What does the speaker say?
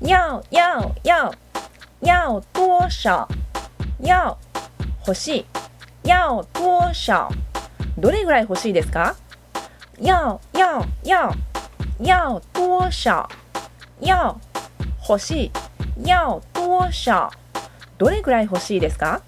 要要要要多少要欲しい要多少どれぐらい欲しいですか要要要要多少要欲しい要多少どれぐらい欲しいですか